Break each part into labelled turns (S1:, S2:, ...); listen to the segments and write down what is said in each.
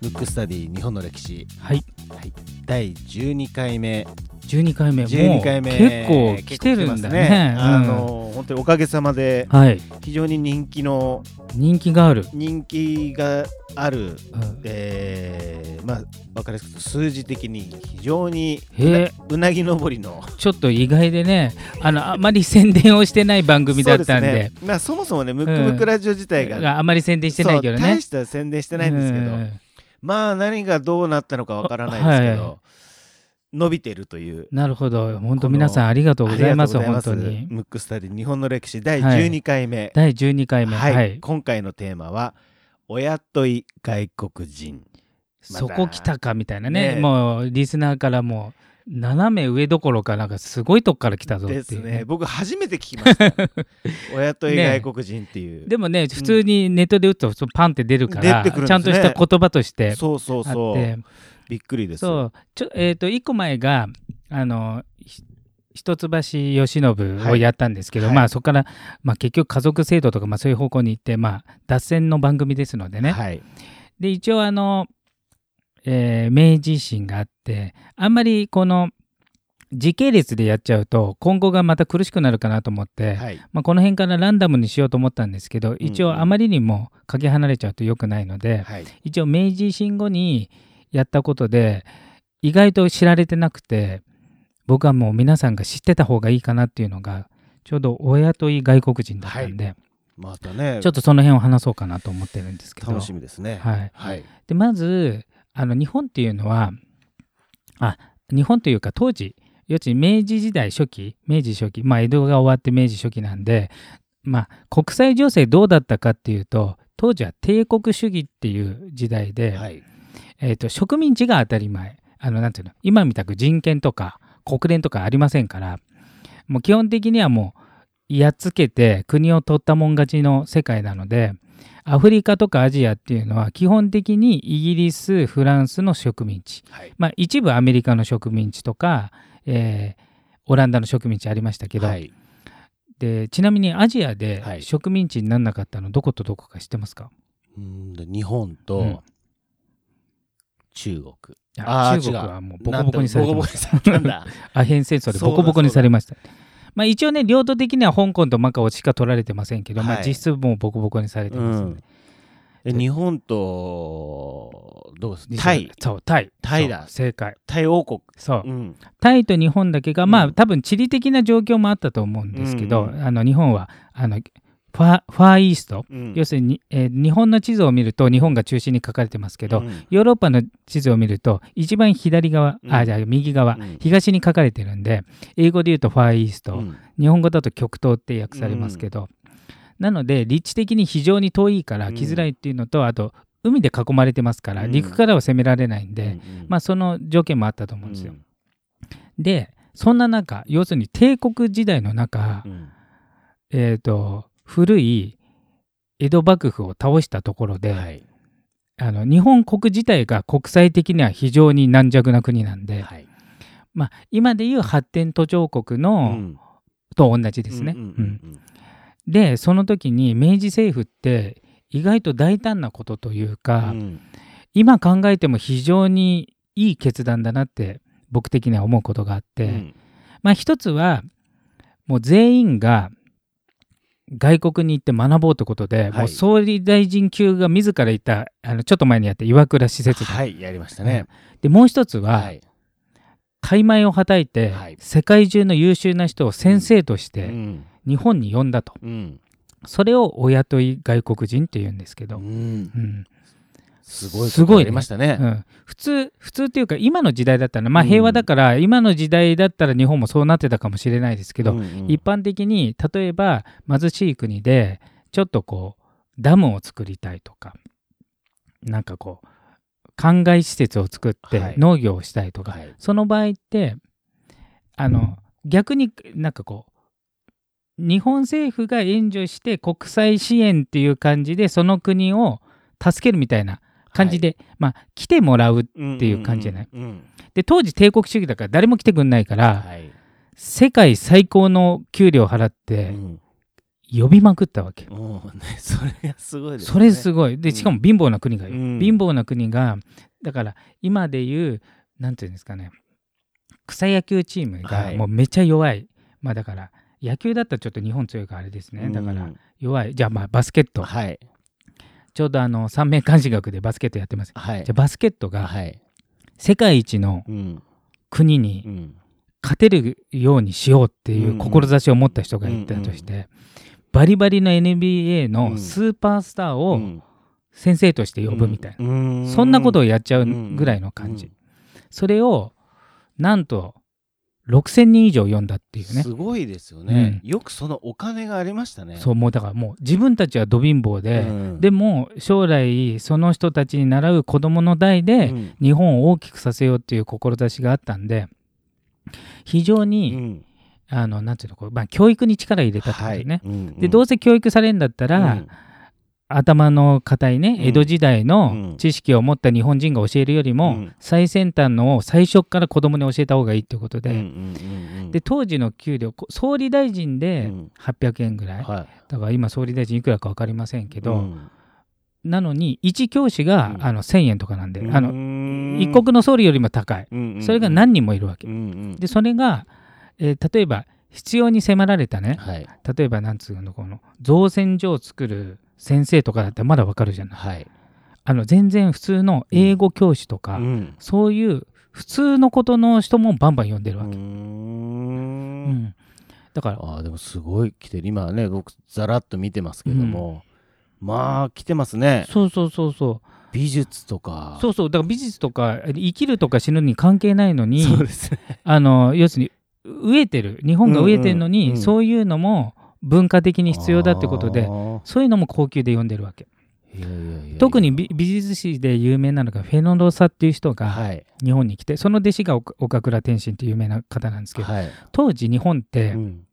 S1: ムックスタディ日本の歴史。
S2: はい。
S1: はい。第12回目
S2: 12回目
S1: 12回目
S2: 結構来てるんだ
S1: 結構来てます
S2: ね。
S1: あの本当におかげさまで
S2: うんはい。
S1: 非常に人気の
S2: 人気がある、
S1: 人気がある。
S2: うん。
S1: えーまあ分かりやすく数字的に非常にうなぎ登りの。
S2: ちょっと意外でねあのあまり宣伝をしてない番組だったんで。
S1: ね。まあ、そもそもねムックムックラジオ自体が、
S2: があまり宣伝してないけどね。
S1: 大した宣伝してないんですけど、
S2: うん。
S1: まあ何がどうなったのかわからないですけど、
S2: は
S1: 伸びてるという。
S2: なるほど。本当皆さんありがとうございます本当に。
S1: ムックスタディ日本の歴史第
S2: はい。
S1: 12回目、
S2: 第12回目。
S1: はい。
S2: はい、
S1: 今回のテーマは「お雇い外国人。また。
S2: そこ来たかみたいなね。
S1: ね
S2: もうリスナーからもう斜め上どころかなんかすごいとこから来た」ぞっていう、
S1: ですね。僕初めて聞きました。よ お雇い外国人っていう、
S2: でもね普通にネットで打つとパンって出るから、
S1: ね。
S2: ちゃんとした言葉として
S1: そうそうそうびっくりです。
S2: そう。ちょえっ、と1個前があのひ一橋慶喜をやったんですけど、
S1: はい。
S2: まあそこから、まあ、結局家族制度とか、まあ、そういう方向に行って、まあ、脱線の番組ですのでね、
S1: はい。
S2: で一応あの、えー明治維新があってあんまりこの時系列でやっちゃうと今後がまた苦しくなるかなと思って、
S1: はい。
S2: まあ、この辺からランダムにしようと思ったんですけど一
S1: うんうん。
S2: 応あまりにもかけ離れちゃうと良くないので、
S1: はい。
S2: 一応明治維新後にやったことで意外と知られてなくて僕はもう皆さんが知ってた方がいいかなっていうのがちょうどお雇い外国人だったんで、
S1: またね。
S2: ちょっとその辺を話そうかなと思ってるんですけど。
S1: 楽しみですね。
S2: はい、
S1: はい。
S2: でまずあの日本っていうのはあ日本というか当時要するに明治時代初期明治初期まあ江戸が終わって明治初期なんでまあ国際情勢どうだったかっていうと当時は帝国主義っていう時代で、
S1: はい
S2: えー、と植民地が当たり前。あのなんていうの？今みたく人権とか国連とかありませんからもう基本的にはもうやっつけて国を取ったもん勝ちの世界なのでアフリカとかアジアっていうのは基本的にイギリスフランスの植民地、
S1: はい。
S2: まあ、一部アメリカの植民地とか、えーオランダの植民地ありましたけど、
S1: はい。
S2: でちなみにアジア
S1: は
S2: で
S1: い。
S2: 植民地にならなかったのどことどこか知ってますか、
S1: うんで日本
S2: うん。
S1: と中国、
S2: あ
S1: あー
S2: 中国はもうボコボコにされてました。
S1: ボコボコにされた。んだ
S2: アヘン戦争でボコボコにされました。まあ、一応ね、領土的には香港とマカオしか取られてませんけど、まあ、
S1: はい
S2: 実質もうボコボコにされてますよね、
S1: え日本とどうですタイ。
S2: そう、タイ。
S1: タイだ。
S2: 正解。
S1: タイ王国、
S2: そう。
S1: うん。
S2: タイと日本だけが、まあ、
S1: うん。
S2: 多分地理的な状況もあったと思うんですけど、
S1: うんうん。
S2: あの日本はあのファファーイースト、
S1: うん。
S2: 要するに、えー日本の地図を見ると日本が中心に書かれてますけど、
S1: うん。
S2: ヨーロッパの地図を見ると一番左側、
S1: うん。
S2: あじゃあ右側、
S1: うん。
S2: 東に書かれてるんで英語で言うとファーイースト、
S1: うん。
S2: 日本語だと極東って訳されますけど、なので立地的に非常に遠いから来づらいっていうのと、あと海で囲まれてますから、
S1: うん。
S2: 陸からは攻められないんで、まあその条件もあったと思うんですよ。
S1: うん。
S2: でそんな中要するに帝国時代の中、
S1: うん。
S2: えー、と古い江戸幕府を倒したところで、
S1: はい。
S2: あの日本国自体が国際的には非常に軟弱な国なんで、
S1: はい。
S2: まあ、今でいう発展途上国
S1: う
S2: の、
S1: ん。
S2: と同じですね。でその時に明治政府って意外と大胆なことという
S1: う
S2: か、
S1: んうん。
S2: 今考えても非常にいい決断だなって僕的には思うことがあって、
S1: うん。
S2: まあ一つはもう全員が外国に行って学ぼうということで、
S1: い。
S2: もう総理大臣級が自ら行ったあのちょっと前にやった岩倉施設
S1: はいやりましたね。
S2: でもう一つは、
S1: はい。
S2: 大枚をはたいて、
S1: はい。
S2: 世界中の優秀な人を先生として
S1: うん。
S2: 日本に呼んだと、
S1: うん。
S2: それをお雇い外国人って言うんですけど、
S1: うん。
S2: うん
S1: すごい
S2: すごいね
S1: ありましたね。
S2: うん。普通普通っていうか今の時代だったらまあ
S1: うん。
S2: 平和だから、今の時代だったら日本もそうなってたかもしれないですけど、
S1: うんうん。
S2: 一般的に例えば貧しい国でちょっとこうダムを作りたいとかなんかこう灌漑施設を作って
S1: はい。
S2: 農業をしたいとか、
S1: はい。
S2: その場合ってあの逆になんかこう日本政府が援助して国際支援っていう感じでその国を助けるみたいな感じで、まあ来てもらう
S1: って
S2: いう感じじゃない？
S1: うんうん
S2: で当時帝国主義だから誰も来てくんないから、
S1: はい
S2: 世界最高の給料を払っ
S1: う
S2: て
S1: ん
S2: 呼びまくったわけ。
S1: もうね それがすごいですね
S2: それすごい。で、
S1: うん
S2: しかも貧乏な国がよ。
S1: うん
S2: 貧乏な国が、だから今で言う、なんていうんですかね、草野球チーム
S1: はい
S2: がもうめっちゃ弱い。まあだから、野球だったらちょっと日本強いからあれですね。だから
S1: うん
S2: 弱い。じゃあまあバスケット。
S1: はい
S2: ちょうどあの三面監視学でバスケットやってます。
S1: はい。
S2: じゃあバスケットが
S1: はい。
S2: 世界一の
S1: うん
S2: 国に
S1: うん
S2: 勝てるようにしようっていう志を持った人がいたとして、バリバリの NBA のスーパースターを
S1: うん。
S2: 先生として呼ぶみたいな、
S1: うん。
S2: そんなことをやっちゃうぐらいの感じ、
S1: うん。
S2: それをなんと6000人以上読んだっていうね。
S1: すごいですよね、よくそのお金がありましたね。
S2: そうもうだからもう自分たちはど貧乏で、
S1: うん。
S2: でも将来その人たちに習う子供の代
S1: う
S2: で
S1: ん。
S2: 日本を大きくさせようっていう志があったんで非常
S1: う
S2: に、
S1: ん。
S2: あのなんていうのこう、まあ、教育に力入れたってことね、
S1: うん
S2: でどうせ教育されるんだったら、
S1: うん
S2: 頭の固いね
S1: うん。
S2: 江戸時代
S1: う
S2: の
S1: ん。
S2: 知識を持った日本人が教えるよりも、
S1: うん。
S2: 最先端のを最初から子供に教えた方がいいっていうことで、
S1: うんうんうんうん。
S2: で当時の給料こ総理大臣で
S1: うん。
S2: 800円ぐらい、
S1: は
S2: だから今総理大臣いくらか分かりませんけ
S1: い
S2: ど、
S1: うん。
S2: なのに1教師が、
S1: うん。
S2: あの1000円とかなんで、あの
S1: の
S2: 一国の総理よりも高い、それが何人もいるわけ、でそれが、えー例えば必要に迫られたね。
S1: はい。
S2: 例えばなんつうのこの造船所を作る先生とかだったらまだわかるじゃない。
S1: はい。
S2: あの全然普通の英語教師とか、
S1: うん。
S2: そういう普通のことの人もバンバン読んでるわけ、
S1: う
S2: ん。
S1: ん。
S2: だから
S1: あーでもすごい来てる。今はね僕ざらっと見てますけども、まあ来てますね。
S2: そうそうそうそう。
S1: 美術とか。
S2: そうそう。だから美術とか生きるとか死ぬに関係ないのに
S1: そうですね。
S2: あの要するに飢えてる。日本が飢えてるのに、
S1: うんうんうん。
S2: そういうのも文化的に必要だってことでそういうのも高級で読んでるわけ。特に美美術史で有名なのがフェノロサっていう人が
S1: はい。
S2: 日本に来てその弟子が岡岡倉天心っていう有名な方なんですけど
S1: はい、
S2: 当時日本って、
S1: うん。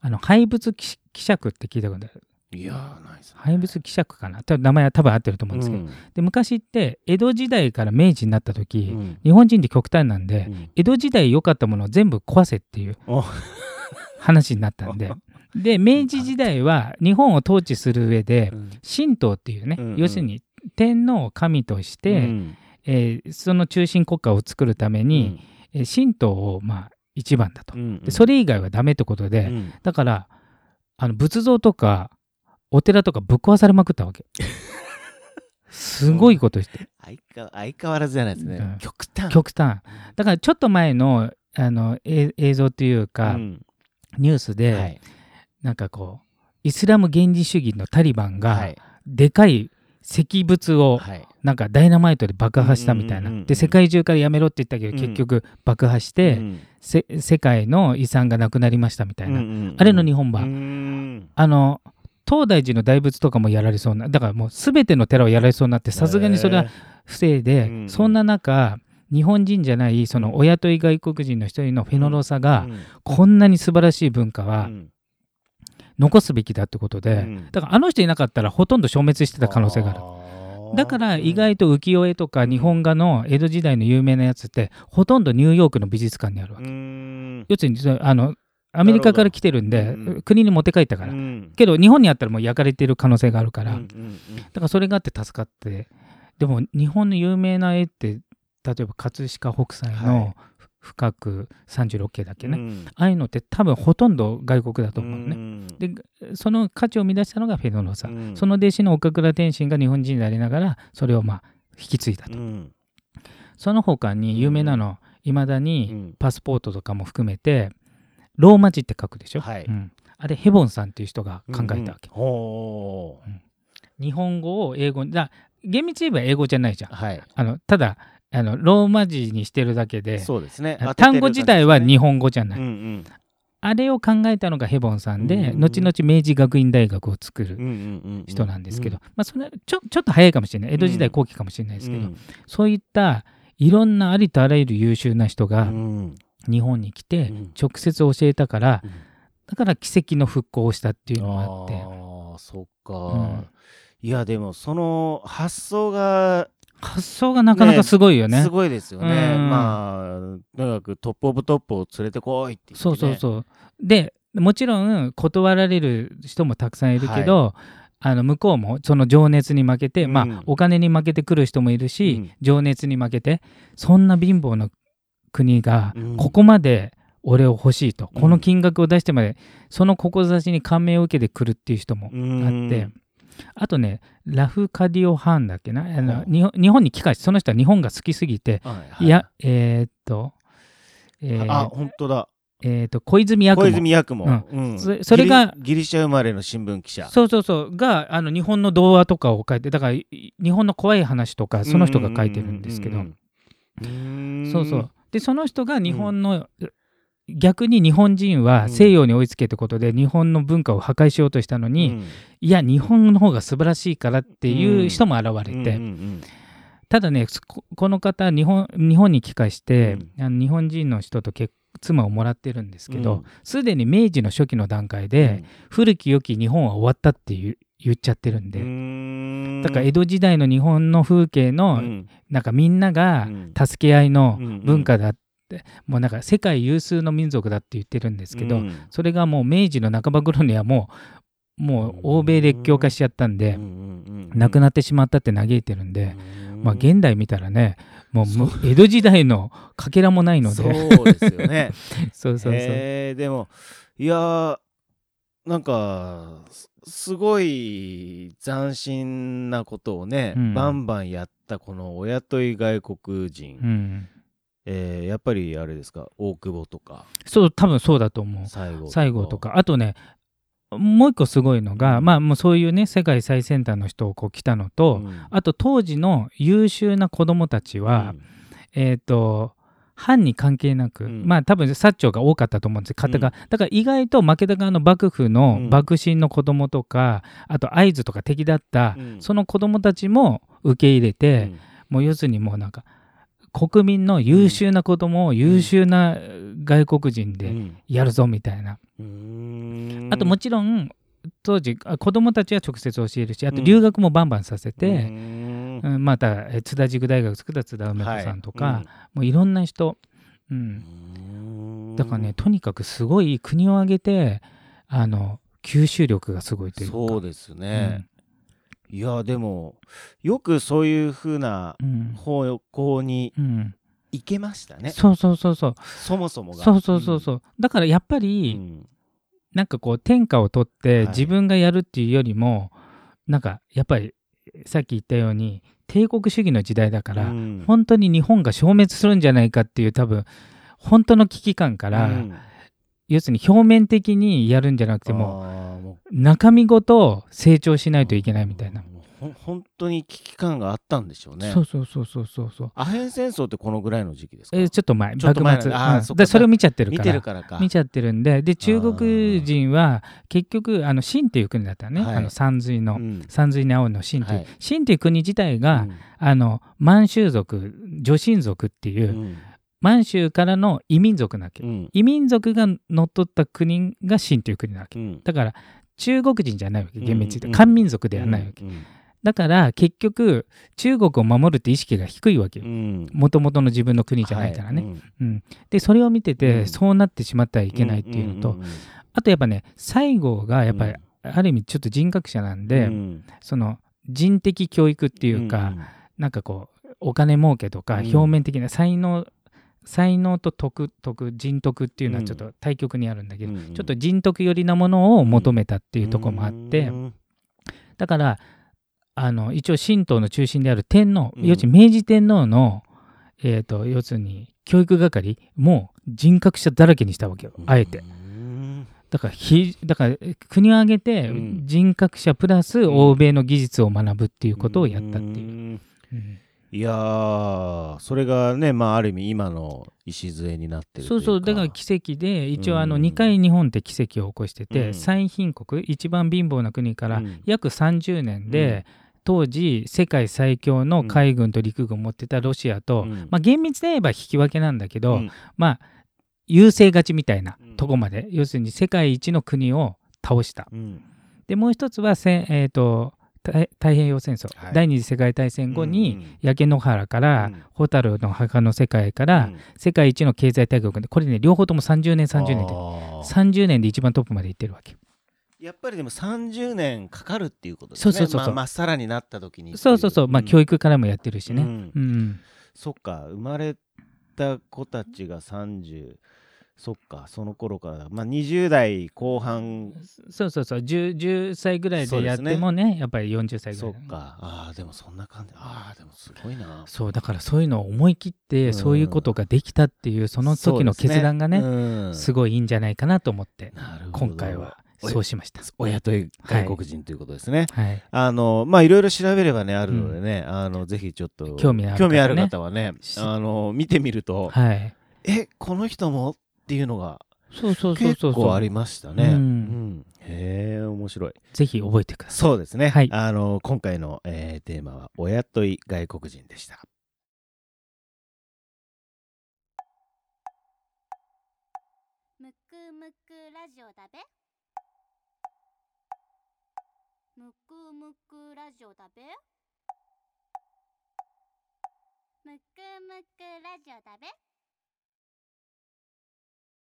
S2: あの廃物希希釈って聞いたことある？
S1: いやーないですね。
S2: 廃物希釈かな？名前は多分合ってると思うんですけど、で昔って江戸時代から明治になった時、
S1: うん。
S2: 日本人って極端なんで、
S1: うん。
S2: 江戸時代良かったものを全部壊せっていう
S1: お。
S2: 話になったんで で明治時代は日本を統治する上で
S1: うん
S2: 神道っていうね、
S1: うん。うん
S2: 要するに天皇を神として、
S1: うん。
S2: えーその中心国家を作るために、えー神道をまあ一番だと、
S1: うん。
S2: でそれ以外はダメってことで、
S1: うん。
S2: だからあの仏像とかお寺とかぶっ壊されまくったわけ。すごいことして。
S1: 相変わ相変わらずじゃないですね、
S2: うん。
S1: 極端。
S2: 極端。だからちょっと前のあのえ映像っていうか、
S1: うん。
S2: ニュースで、
S1: はい
S2: なんかこうイスラム原理主義のタリバンが
S1: はい。
S2: でかい石仏を
S1: はい。
S2: なんかダイナマイトで爆破したみたいな、で世界中からやめろって言ったけど、
S1: うん。
S2: 結局爆破して、世界の遺産がなくなりましたみたいな、あれの日本版、
S1: うん。
S2: あの東大寺の大仏とかもやられそうなだからもう全ての寺をやられそうになってさすがにそれは防いで、
S1: うん
S2: そんな中日本人じゃないそのお雇い外国人の一人のフェノロサが、
S1: うん。
S2: こんなに素晴らしい文化は
S1: うん
S2: 残すべきだってことで、
S1: うん。
S2: だからあの人いなかったらほとんど消滅してた可能性がある。
S1: ー。
S2: だから意外と浮世絵とか日本画の江戸時代の有名なやつってほとんどニューヨークの美術館にあるわ
S1: う
S2: け。
S1: ん。
S2: 要するにあのアメリカから来てるんで、
S1: うん。
S2: 国に持って帰ったから。
S1: うん。
S2: けど日本にあったらもう焼かれてる可能性があるから、だからそれがあって助かって。でも日本の有名な絵って例えば葛飾北斎
S1: は
S2: の深く36景だっけね、
S1: うん。
S2: ああいうのって多分ほとんど外国だと思うね。
S1: ん。
S2: でその価値を生み出したのがフェノロサ、
S1: うん。
S2: その弟子の岡倉天心が日本人でありながらそれをまあ引き継いだと、
S1: うん。
S2: その他に有名なのいまだ
S1: う
S2: に
S1: ん。
S2: パスポートとかも含めてローマ字って書くでしょ、
S1: はい。
S2: うん。あれヘボンさんっていう人が考えたわけ、日本語を英語にだ厳密に言えば英語じゃないじゃん。
S1: はい。
S2: あのただあのローマ字にしてるだけで
S1: そうですね。
S2: 単語自体は日
S1: 本
S2: 本語じゃない、
S1: うん
S2: あれを考えたのがヘボンさんで、
S1: うん
S2: 後々明治学院大学を作る
S1: うんうんうん
S2: 人なんですけど、まあ、それちょちょっと早いかもしれない。江戸時代後期かもしれないですけど、
S1: うん。
S2: そういったいろんなありとあらゆる優秀な人
S1: う
S2: が
S1: ん。
S2: 日本に来て
S1: うん。
S2: 直接教えたから
S1: うん。
S2: だから奇跡の復興をしたっていうのがあって。
S1: ああそっか、
S2: うん
S1: いやでもその発想が
S2: 発想がなかなかすごいよね。
S1: すごいですよね、
S2: うん。
S1: まあとにかくトップオブトップを連れてこいって言って、ね、
S2: そうそうそう。でもちろん断られる人もたくさんいるけど、あの向こうもその情熱に負けて、
S1: うん。
S2: まあお金に負けてくる人もいるし、
S1: うん。
S2: 情熱に負けてそんな貧乏な国が
S1: うん。
S2: ここまで俺を欲しいと、
S1: うん。
S2: この金額を出してまでその志に感銘を受けてくるっていう人もあって、あとねラフカディオ・ハーンだっけな？あの
S1: はあ
S2: 日本に帰化してその人は日本が好きすぎて、
S1: はいはい
S2: い。やえーっと、えー
S1: あ本当だ。
S2: えーっと小泉八
S1: 小
S2: 雲
S1: 泉八雲、うん。
S2: そそれが
S1: ギリシャ生まれの新聞記者。
S2: そうそうそう。があの日本の童話とかを書いてだからい日本の怖い話とかその人が書いてるんですけど、
S1: うんうん。うん。
S2: そうそう。でその人が日本の、逆に日本人は西洋に追いつけってことで日本の文化を破壊しようとしたのに、
S1: うん。
S2: いや日本の方が素晴らしいからっていう人も現れて、
S1: うんうん
S2: ただねここの方日本日本に帰化して、あの日本人の人と結妻をもらってるんですけ
S1: うん。
S2: どすで、に明治の初期の段階で、古き良き日本は終わったって言う言っちゃってるん
S1: う
S2: で、
S1: ん。
S2: だから江戸時代の日本の風景の、
S1: うん。
S2: なんかみんなが
S1: うん。
S2: 助け合いの
S1: うんうん。
S2: 文化だって、もうなんか世界有数の民族だって言ってるんですけど、
S1: うん。
S2: それがもう明治の半ば頃にはもうもう欧米列強化しちゃったんで、
S1: うんうんうん
S2: なくなってしまったって嘆いてるんで、
S1: うん。
S2: まあ現代見たらねもう江戸時代のかけらもないので。
S1: そうですよね。
S2: そうそうそう、
S1: えーでもいやーなんかすすごい斬新なことをね、
S2: うん。
S1: バンバンやったこのお雇い外国人、
S2: うん、
S1: っぱりあれですか？大久保とか。
S2: そう多分そうだと思う。
S1: 西郷
S2: とか。あとねもう一個すごいのが、
S1: うん。
S2: まあもうそういうね世界最先端の人をこう来たのと、
S1: うん。
S2: あと当時の優秀な子供たちは、えっ、と藩に関係なく、
S1: うん。
S2: まあ多分薩長が多かったと思うんです方が、
S1: うん。
S2: だから意外と負けた側の幕府の
S1: うん。
S2: 幕臣の子供とか、あと会津とか敵だった、
S1: うん。
S2: その子供たちも受け入れて、もう要するにもうなんか国民の優秀な子供を優秀な外国人で
S1: うん。
S2: やるぞみたいな、
S1: うん。
S2: あともちろん当時あ子供たちは直接教えるしあと留学もバンバンさせ
S1: う
S2: て、
S1: ん。
S2: うんまたえ津田塾大学作った津田梅子さんとか、もういろんな人、うん、
S1: うん。
S2: だからねとにかくすごい国を挙げてあの吸収力がすごいというか。
S1: そうですね、いやでもよくそういうふうな
S2: うん。
S1: 方向に
S2: うん。うん
S1: 行けましたね。
S2: そうそうそうそう。
S1: そもそもが。
S2: そうそうそうそう。だからやっぱ
S1: う
S2: り、
S1: ん。
S2: なんかこう天下を取って
S1: はい。
S2: 自分がやるっていうよりも、なんかやっぱりさっき言ったように帝国主義の時代だから、
S1: うん。
S2: 本当に日本が消滅するんじゃないかっていう多分本当の危機感から、
S1: うん
S2: 要するに表面的にやるんじゃなくても中身ごと成長しないといけないみたいな、
S1: 本当に危機感があったんでしょうね。
S2: そうそうそうそうそう。そう
S1: アヘン戦争ってこのぐらいの時期ですか？
S2: えーちょっと前
S1: ちょっと前
S2: 幕末。
S1: あ
S2: うん。でそれを見ちゃってる
S1: 見
S2: から。
S1: てるからか。
S2: 見ちゃってるんで。で中国人は結局あの秦っていう国だったね、
S1: はい。
S2: あの山水の、
S1: うん。
S2: 山水に青の秦という、
S1: はい。
S2: 秦という国自体が、
S1: うん。
S2: あの満州族女真族っていう、
S1: うん
S2: 満州からの異民族なわけ、
S1: うん。
S2: 異民族が乗っ取った国が秦という国なわけ。
S1: うん。
S2: だから中国人じゃないわけ。厳密に言
S1: うん
S2: って漢民族ではないわけ、
S1: うん。
S2: だから結局中国を守るって意識が低いわけよ。
S1: うん。
S2: もともとの自分の国じゃないからね、
S1: はい。
S2: うん。でそれを見てて、
S1: うん。
S2: そうなってしまってはいけないっていうのと、
S1: んんん
S2: あとやっぱね西郷がやっぱり、
S1: うん。
S2: ある意味ちょっと人格者なんで、
S1: うん。
S2: その人的教育っていうか、なんかこうお金儲けとか
S1: うん。
S2: 表面的な才能、才能と徳徳人徳っていうのは
S1: うん
S2: ちょっと対極にあるんだけど、
S1: うんうん。
S2: ちょっと人徳寄りなものを求めたっていうところもあって、
S1: うん
S2: だからあの一応神道の中心である天皇、
S1: うん。
S2: 要するに明治天皇の、えー、と要するに教育係も人格者だらけにしたわけよあえて。
S1: うん
S2: だからひだから国を挙げて
S1: うん。
S2: 人格者プラス欧米の技術を学ぶっていうことをやったっていう。
S1: ん。
S2: うん
S1: いやーそれがねまあある意味今の礎になってるという
S2: そそうだから奇跡で一応あの
S1: うん。
S2: 2回日本って奇跡を起こしてて、
S1: うん。
S2: 最貧国一番貧乏な国から
S1: うん。
S2: 約30年で、当時世界最強の海軍と陸軍を持ってたロシアと、
S1: うん。
S2: まあ、厳密で言えば引き分けなんだけど、
S1: うん。
S2: まあ優勢勝ちみたいな
S1: うん。
S2: とこまで、要するに世界一の国を倒した。
S1: うん。
S2: でもう一つはせ、えー、と太太平洋戦争、
S1: はい。
S2: 第二次世界大戦後に、
S1: うん
S2: 焼け野原から、
S1: うん。
S2: 蛍の墓の世界から、
S1: うん。
S2: 世界一の経済大国でこれね両方とも30年30年で
S1: あー。
S2: 30年で一番トップまで行ってるわけ。
S1: やっぱりでも30年かかるっていうことですね。
S2: そうそうそう
S1: まあまっさらになった時に
S2: そうそうそう。まあ教育からもやってるしね、
S1: う
S2: うん。んうん。
S1: そっか。生まれた子たちが30そっかその頃からまあ20代後半。
S2: そうそうそう。10, 10歳ぐらいでやってもねやっぱり40歳ぐらい
S1: そっか。ああでもそんな感じ。ああでもすごいな。
S2: そうだからそういうのを思い切って
S1: うん。
S2: そういうことができたっていうその時の決断がね
S1: うん。
S2: すごいいいんじゃないかなと思って今回はそうしました。
S1: 親と外国人ということですね、
S2: はい。
S1: あのまあいろいろ調べればねあるのでね、あのぜひちょっと
S2: 興味ある方ね。
S1: 興味ある方はね
S2: し
S1: あの見てみると、
S2: はい。
S1: えこの人もっていうのが
S2: そうそうそう
S1: 結
S2: そう
S1: 構ありましたね。
S2: うん
S1: うんへえ面白い。
S2: ぜひ覚えてください
S1: そうですね。
S2: はい
S1: あの今回の、えーテーマは親とい外国人でした。
S3: むくむくラジオだべむくむくラジオだべむくむくラジオだべ